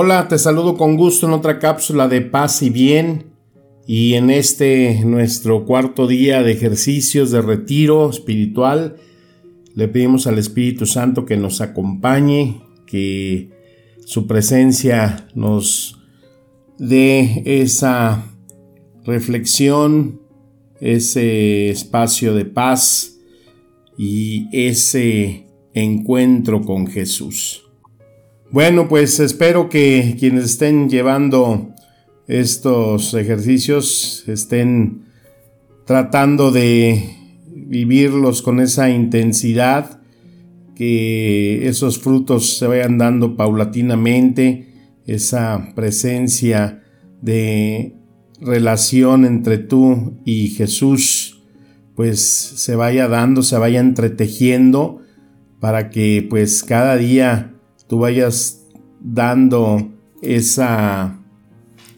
Hola, te saludo con gusto en otra cápsula de paz y bien. Y en este nuestro cuarto día de ejercicios de retiro espiritual, le pedimos al Espíritu Santo que nos acompañe, que su presencia nos dé esa reflexión, ese espacio de paz y ese encuentro con Jesús. Bueno, pues espero que quienes estén llevando estos ejercicios estén tratando de vivirlos con esa intensidad, que esos frutos se vayan dando paulatinamente, esa presencia de relación entre tú y Jesús, pues se vaya dando, se vaya entretejiendo para que pues cada día tú vayas dando esa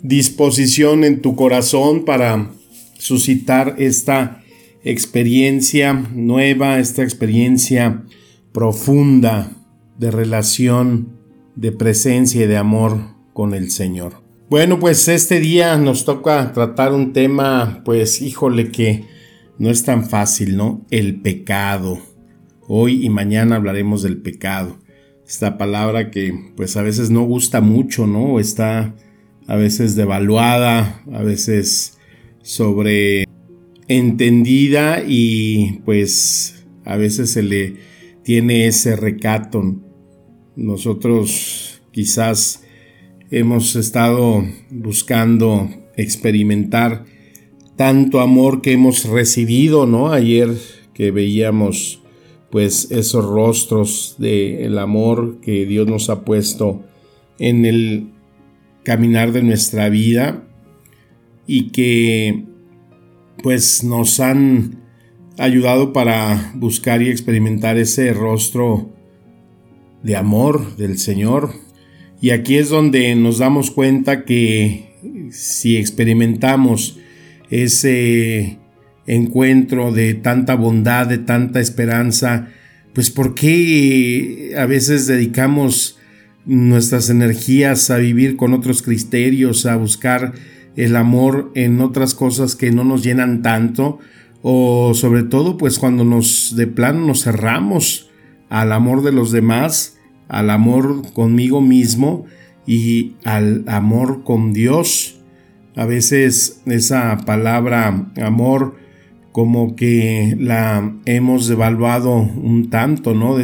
disposición en tu corazón para suscitar esta experiencia nueva, esta experiencia profunda de relación, de presencia y de amor con el Señor. Bueno, pues este día nos toca tratar un tema, pues híjole que no es tan fácil, ¿no? El pecado. Hoy y mañana hablaremos del pecado. Esta palabra que pues a veces no gusta mucho, ¿no? Está a veces devaluada, a veces sobre entendida y pues a veces se le tiene ese recato. Nosotros quizás hemos estado buscando experimentar tanto amor que hemos recibido, ¿no? Ayer que veíamos pues esos rostros del amor que Dios nos ha puesto en el caminar de nuestra vida y que pues nos han ayudado para buscar y experimentar ese rostro de amor del Señor. Y aquí es donde nos damos cuenta que si experimentamos ese encuentro de tanta bondad, de tanta esperanza, pues ¿por qué a veces dedicamos nuestras energías a vivir con otros criterios, a buscar el amor en otras cosas que no nos llenan tanto o sobre todo pues cuando nos de plano nos cerramos al amor de los demás, al amor conmigo mismo y al amor con Dios. A veces esa palabra amor como que la hemos devaluado un tanto, ¿no?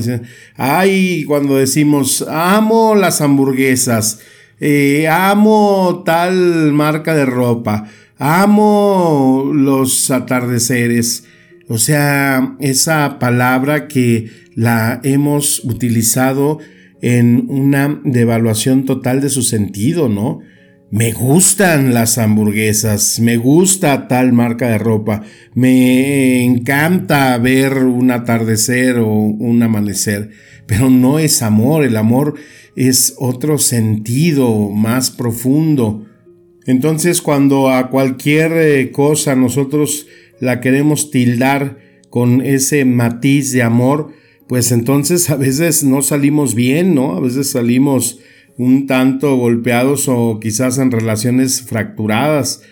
Ay, cuando decimos, amo las hamburguesas, eh, amo tal marca de ropa, amo los atardeceres, o sea, esa palabra que la hemos utilizado en una devaluación total de su sentido, ¿no? Me gustan las hamburguesas, me gusta tal marca de ropa, me encanta ver un atardecer o un amanecer, pero no es amor, el amor es otro sentido más profundo. Entonces cuando a cualquier eh, cosa nosotros la queremos tildar con ese matiz de amor, pues entonces a veces no salimos bien, ¿no? A veces salimos un tanto golpeados o quizás en relaciones fracturadas.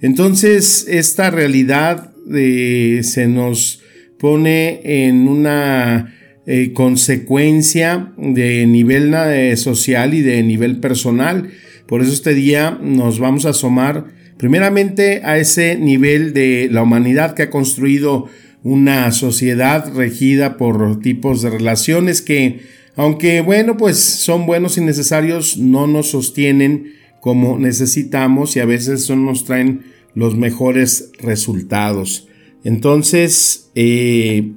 Entonces, esta realidad eh, se nos pone en una eh, consecuencia de nivel eh, social y de nivel personal. Por eso este día nos vamos a asomar primeramente a ese nivel de la humanidad que ha construido una sociedad regida por tipos de relaciones que aunque bueno, pues son buenos y necesarios, no nos sostienen como necesitamos y a veces no nos traen los mejores resultados. Entonces, eh,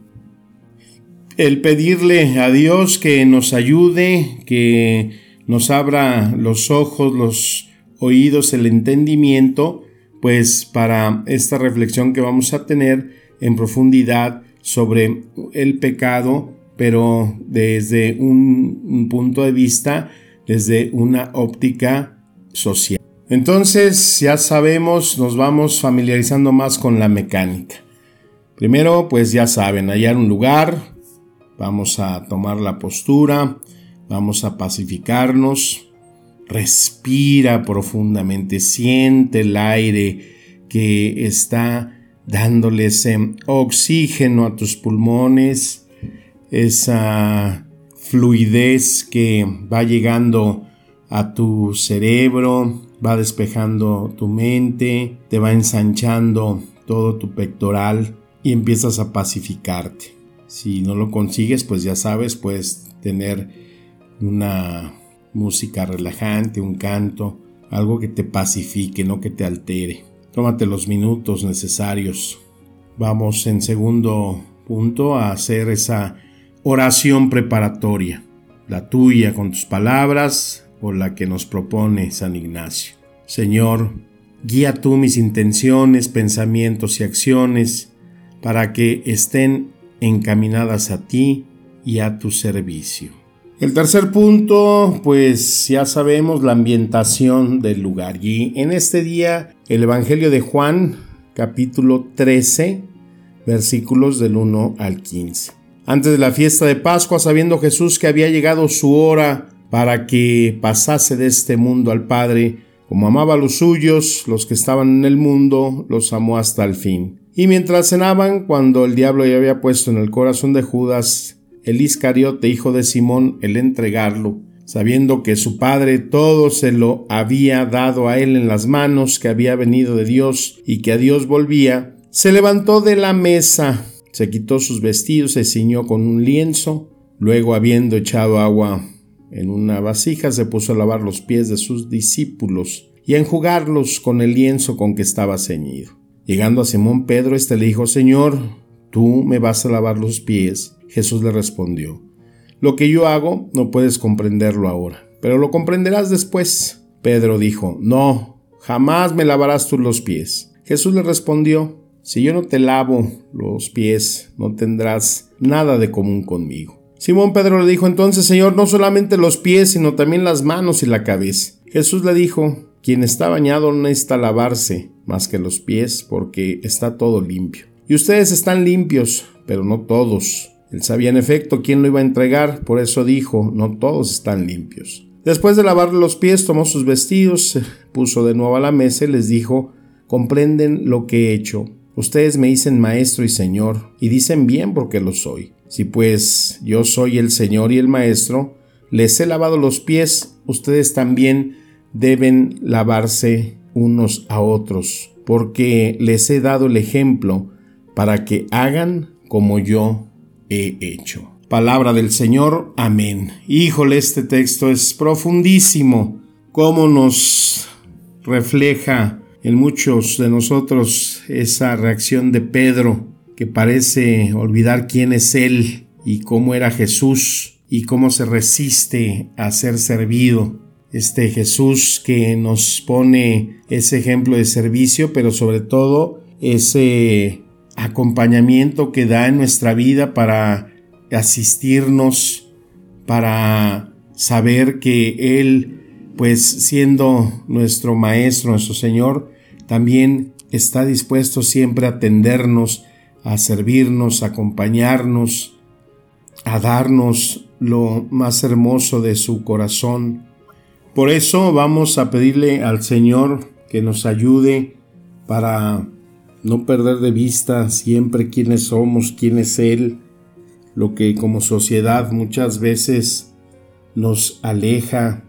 el pedirle a Dios que nos ayude, que nos abra los ojos, los oídos, el entendimiento, pues para esta reflexión que vamos a tener en profundidad sobre el pecado, pero desde un, punto de vista, desde una óptica social. Entonces, ya sabemos, nos vamos familiarizando más con la mecánica. Primero, pues ya saben, hallar un lugar, vamos a tomar la postura, vamos a pacificarnos, respira profundamente, siente el aire que está dándole ese oxígeno a tus pulmones, esa fluidez que va llegando a tu cerebro, va despejando tu mente, te va ensanchando todo tu pectoral y empiezas a pacificarte. Si no lo consigues, pues ya sabes, puedes tener una música relajante, un canto, algo que te pacifique, no que te altere. Tómate los minutos necesarios. Vamos en segundo punto a hacer esa oración preparatoria, la tuya con tus palabras o la que nos propone San Ignacio. Señor, guía tú mis intenciones, pensamientos y acciones para que estén encaminadas a ti y a tu servicio. El tercer punto, pues ya sabemos la ambientación del lugar. Y en este día, el Evangelio de Juan, capítulo 13, versículos del 1 al 15. Antes de la fiesta de Pascua, sabiendo Jesús que había llegado su hora para que pasase de este mundo al Padre, como amaba a los suyos, los que estaban en el mundo, los amó hasta el fin. Y mientras cenaban, cuando el diablo ya había puesto en el corazón de Judas el Iscariote, hijo de Simón, el entregarlo, sabiendo que su padre todo se lo había dado a él en las manos, que había venido de Dios y que a Dios volvía, se levantó de la mesa, se quitó sus vestidos, se ciñó con un lienzo, luego habiendo echado agua en una vasija, se puso a lavar los pies de sus discípulos y a enjugarlos con el lienzo con que estaba ceñido. Llegando a Simón Pedro, éste le dijo, Señor, ¿tú me vas a lavar los pies? Jesús le respondió, Lo que yo hago no puedes comprenderlo ahora, pero lo comprenderás después. Pedro dijo, No, jamás me lavarás tú los pies. Jesús le respondió, Si yo no te lavo los pies, no tendrás nada de común conmigo. Simón Pedro le dijo entonces, Señor, no solamente los pies, sino también las manos y la cabeza. Jesús le dijo, quien está bañado no necesita lavarse más que los pies porque está todo limpio. Y ustedes están limpios, pero no todos. Él sabía en efecto quién lo iba a entregar, por eso dijo, no todos están limpios. Después de lavarle los pies, tomó sus vestidos, puso de nuevo a la mesa y les dijo, comprenden lo que he hecho. Ustedes me dicen maestro y señor, y dicen bien porque lo soy. Si pues yo soy el señor y el maestro, les he lavado los pies, ustedes también deben lavarse unos a otros, porque les he dado el ejemplo para que hagan como yo he hecho. Palabra del Señor, amén. Híjole, este texto es profundísimo, cómo nos refleja en muchos de nosotros esa reacción de Pedro, que parece olvidar quién es Él y cómo era Jesús y cómo se resiste a ser servido. Este Jesús que nos pone ese ejemplo de servicio, pero sobre todo ese acompañamiento que da en nuestra vida para asistirnos, para saber que Él, pues siendo nuestro Maestro, nuestro Señor, también está dispuesto siempre a atendernos, a servirnos, a acompañarnos, a darnos lo más hermoso de su corazón, por eso vamos a pedirle al Señor que nos ayude para no perder de vista siempre quiénes somos, quién es Él, lo que como sociedad muchas veces nos aleja,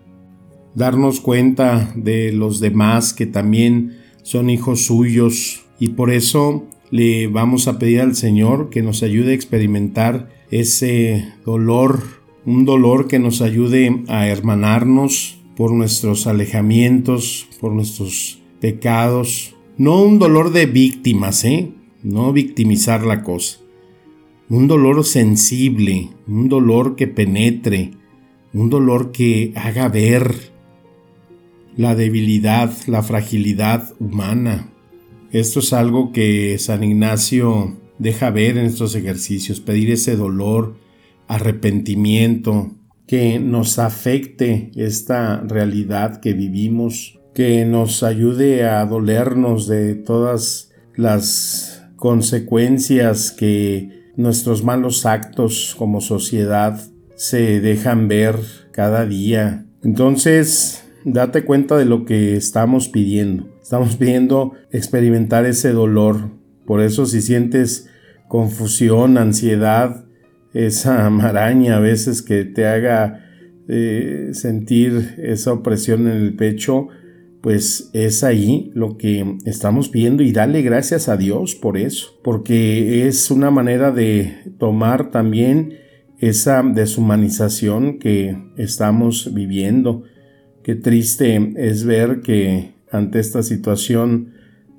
darnos cuenta de los demás que también son hijos suyos y por eso le vamos a pedir al Señor que nos ayude a experimentar ese dolor, un dolor que nos ayude a hermanarnos, por nuestros alejamientos, por nuestros pecados. No un dolor de víctimas, ¿eh? No victimizar la cosa. Un dolor sensible, un dolor que penetre, un dolor que haga ver la debilidad, la fragilidad humana. Esto es algo que San Ignacio deja ver en estos ejercicios, pedir ese dolor, arrepentimiento, que nos afecte esta realidad que vivimos, que nos ayude a dolernos de todas las consecuencias que nuestros malos actos como sociedad se dejan ver cada día. Entonces, date cuenta de lo que estamos pidiendo. Estamos pidiendo experimentar ese dolor. Por eso si sientes confusión, ansiedad, esa maraña a veces que te haga eh, sentir esa opresión en el pecho, pues es ahí lo que estamos viendo y dale gracias a Dios por eso, porque es una manera de tomar también esa deshumanización que estamos viviendo. Qué triste es ver que ante esta situación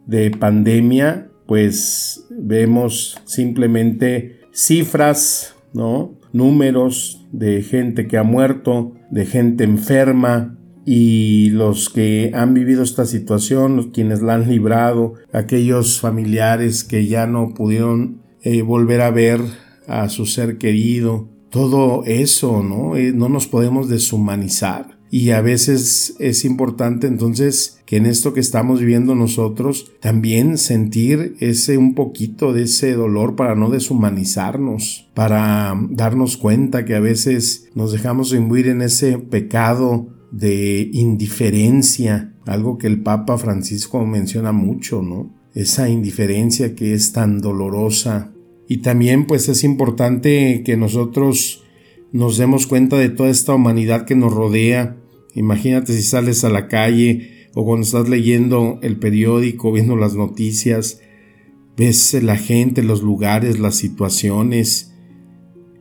de pandemia, pues vemos simplemente cifras, ¿no? Números de gente que ha muerto, de gente enferma, y los que han vivido esta situación, quienes la han librado, aquellos familiares que ya no pudieron eh, volver a ver a su ser querido, todo eso, ¿no? Eh, no nos podemos deshumanizar. Y a veces es importante entonces que en esto que estamos viviendo nosotros también sentir ese un poquito de ese dolor para no deshumanizarnos, para darnos cuenta que a veces nos dejamos imbuir en ese pecado de indiferencia, algo que el Papa Francisco menciona mucho, ¿no? Esa indiferencia que es tan dolorosa. Y también pues es importante que nosotros nos demos cuenta de toda esta humanidad que nos rodea. Imagínate si sales a la calle o cuando estás leyendo el periódico, viendo las noticias, ves la gente, los lugares, las situaciones,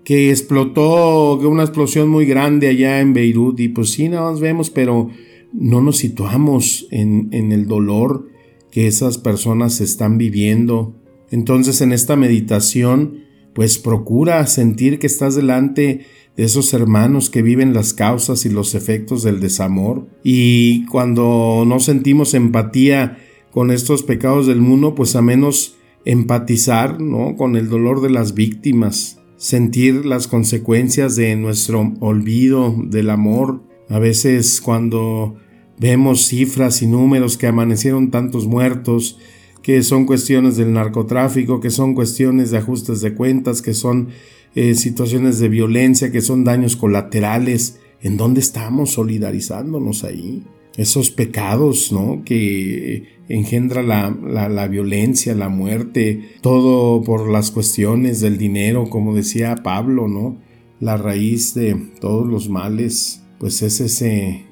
que explotó una explosión muy grande allá en Beirut y pues sí, nada más vemos, pero no nos situamos en, en el dolor que esas personas están viviendo. Entonces en esta meditación, pues procura sentir que estás delante de esos hermanos que viven las causas y los efectos del desamor. Y cuando no sentimos empatía con estos pecados del mundo, pues a menos empatizar ¿no? con el dolor de las víctimas sentir las consecuencias de nuestro olvido del amor. A veces cuando vemos cifras y números que amanecieron tantos muertos, que son cuestiones del narcotráfico, que son cuestiones de ajustes de cuentas, que son eh, situaciones de violencia, que son daños colaterales, ¿en dónde estamos solidarizándonos ahí? Esos pecados, ¿no? Que engendra la, violencia, la muerte, todo por las cuestiones del dinero, como decía Pablo, ¿no? La raíz de todos los males, pues es ese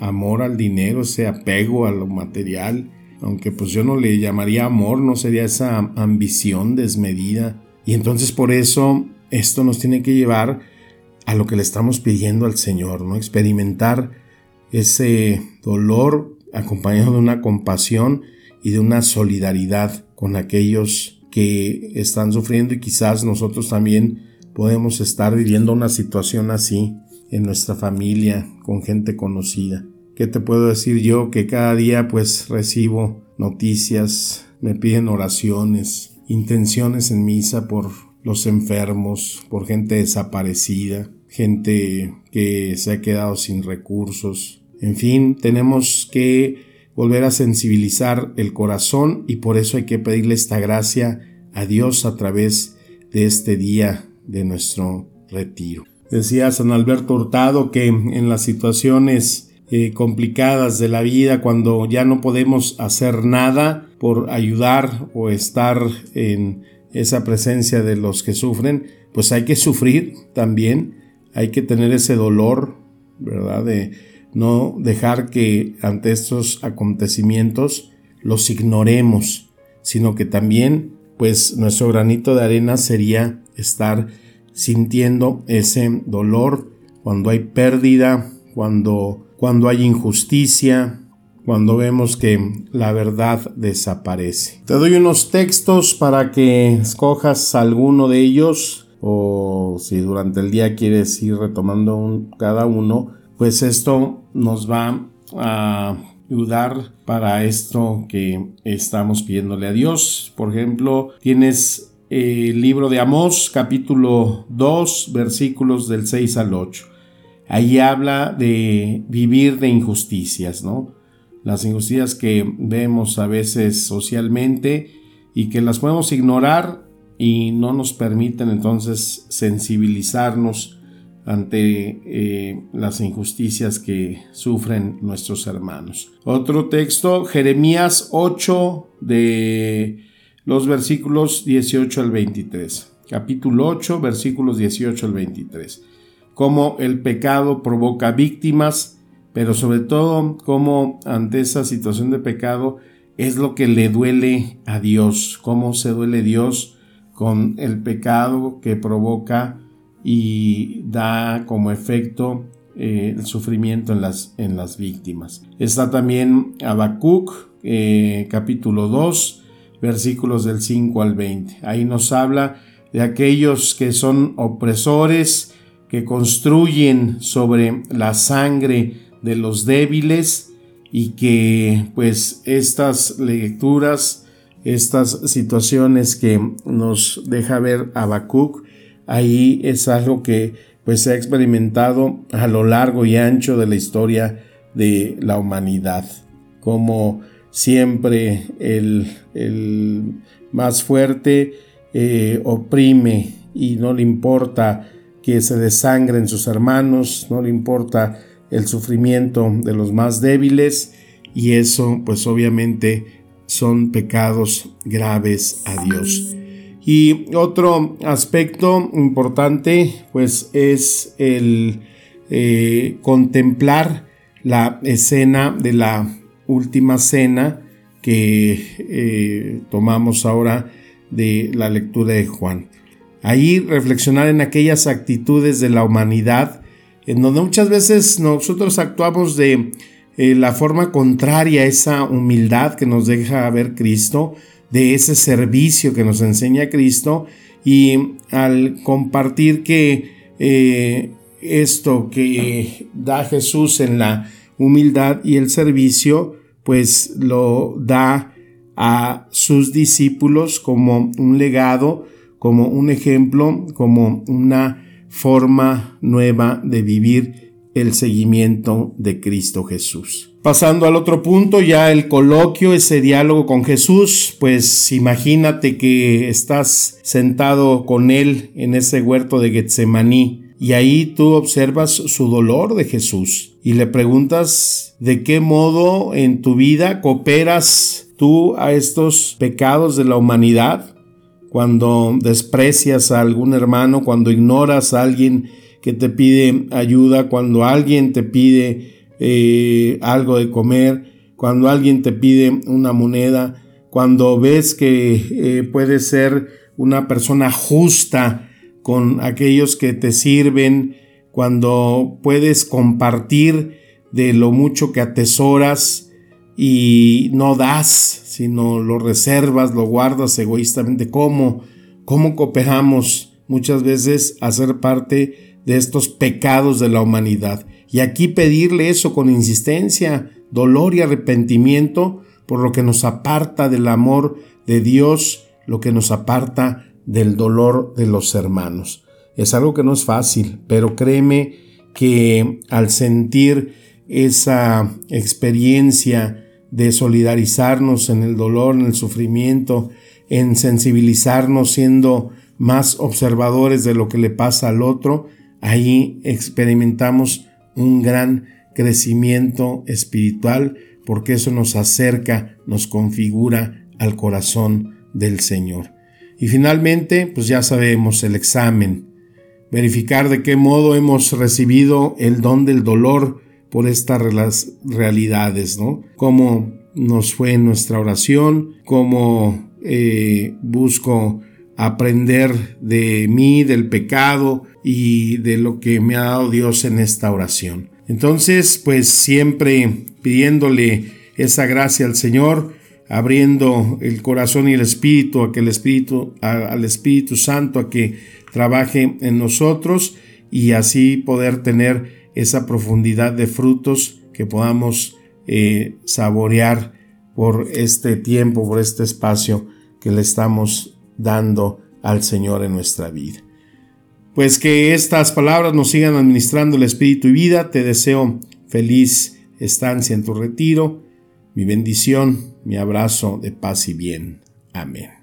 amor al dinero, ese apego a lo material, aunque pues yo no le llamaría amor, no sería esa ambición desmedida. Y entonces por eso esto nos tiene que llevar a lo que le estamos pidiendo al Señor, ¿no? Experimentar ese dolor acompañado de una compasión y de una solidaridad con aquellos que están sufriendo y quizás nosotros también podemos estar viviendo una situación así en nuestra familia, con gente conocida. ¿Qué te puedo decir yo? Que cada día pues recibo noticias, me piden oraciones, intenciones en misa por los enfermos, por gente desaparecida, gente que se ha quedado sin recursos, en fin, tenemos que volver a sensibilizar el corazón y por eso hay que pedirle esta gracia a Dios a través de este día de nuestro retiro. Decía San Alberto Hurtado que en las situaciones eh, complicadas de la vida, cuando ya no podemos hacer nada por ayudar o estar en esa presencia de los que sufren, pues hay que sufrir también, hay que tener ese dolor, ¿verdad? De, no dejar que ante estos acontecimientos los ignoremos, sino que también pues nuestro granito de arena sería estar sintiendo ese dolor cuando hay pérdida, cuando, cuando hay injusticia, cuando vemos que la verdad desaparece. Te doy unos textos para que escojas alguno de ellos o si durante el día quieres ir retomando cada uno, pues esto nos va a ayudar para esto que estamos pidiéndole a Dios. Por ejemplo, tienes el libro de Amós, capítulo 2, versículos del 6 al 8. Ahí habla de vivir de injusticias, ¿no? Las injusticias que vemos a veces socialmente y que las podemos ignorar y no nos permiten entonces sensibilizarnos ante eh, las injusticias que sufren nuestros hermanos. Otro texto, Jeremías 8 de los versículos 18 al 23. Capítulo 8, versículos 18 al 23. Cómo el pecado provoca víctimas, pero sobre todo cómo ante esa situación de pecado es lo que le duele a Dios, cómo se duele Dios con el pecado que provoca y da como efecto eh, el sufrimiento en las, en las víctimas. Está también Habacuc, eh, capítulo 2, versículos del 5 al 20. Ahí nos habla de aquellos que son opresores, que construyen sobre la sangre de los débiles y que pues estas lecturas, estas situaciones que nos deja ver Habacuc, ahí es algo que pues se ha experimentado a lo largo y ancho de la historia de la humanidad, como siempre el, más fuerte eh, oprime y no le importa que se desangren sus hermanos, no le importa el sufrimiento de los más débiles y eso pues obviamente son pecados graves a Dios. Y otro aspecto importante pues es el eh, contemplar la escena de la última cena que eh, tomamos ahora de la lectura de Juan. Ahí reflexionar en aquellas actitudes de la humanidad en donde muchas veces nosotros actuamos de eh, la forma contraria a esa humildad que nos deja ver Cristo, de ese servicio que nos enseña Cristo y al compartir que eh, esto que da Jesús en la humildad y el servicio, pues lo da a sus discípulos como un legado, como un ejemplo, como una forma nueva de vivir el seguimiento de Cristo Jesús. Pasando al otro punto, ya el coloquio, ese diálogo con Jesús, pues imagínate que estás sentado con él en ese huerto de Getsemaní y ahí tú observas su dolor de Jesús y le preguntas de qué modo en tu vida cooperas tú a estos pecados de la humanidad, cuando desprecias a algún hermano, cuando ignoras a alguien que te pide ayuda, cuando alguien te pide eh, algo de comer, cuando alguien te pide una moneda, cuando ves que eh, puedes ser una persona justa, con aquellos que te sirven, cuando puedes compartir de lo mucho que atesoras y no das, sino lo reservas, lo guardas egoístamente. ¿Cómo? ¿Cómo cooperamos muchas veces a ser parte de estos pecados de la humanidad? Y aquí pedirle eso con insistencia, dolor y arrepentimiento por lo que nos aparta del amor de Dios, lo que nos aparta del dolor de los hermanos. Es algo que no es fácil, pero créeme que al sentir esa experiencia de solidarizarnos en el dolor, en el sufrimiento, en sensibilizarnos siendo más observadores de lo que le pasa al otro, ahí experimentamos un gran crecimiento espiritual porque eso nos acerca, nos configura al corazón del Señor. Y finalmente, pues ya sabemos el examen, verificar de qué modo hemos recibido el don del dolor por estas realidades, ¿no? Cómo nos fue en nuestra oración, cómo eh, busco aprender de mí, del pecado y de lo que me ha dado Dios en esta oración. Entonces, pues siempre pidiéndole esa gracia al Señor, abriendo el corazón y el espíritu a que el espíritu al Espíritu Santo a que trabaje en nosotros y así poder tener esa profundidad de frutos que podamos eh, saborear por este tiempo, por este espacio que le estamos dando al Señor en nuestra vida. Pues que estas palabras nos sigan administrando el espíritu y vida. Te deseo feliz estancia en tu retiro. Mi bendición, mi abrazo de paz y bien. Amén.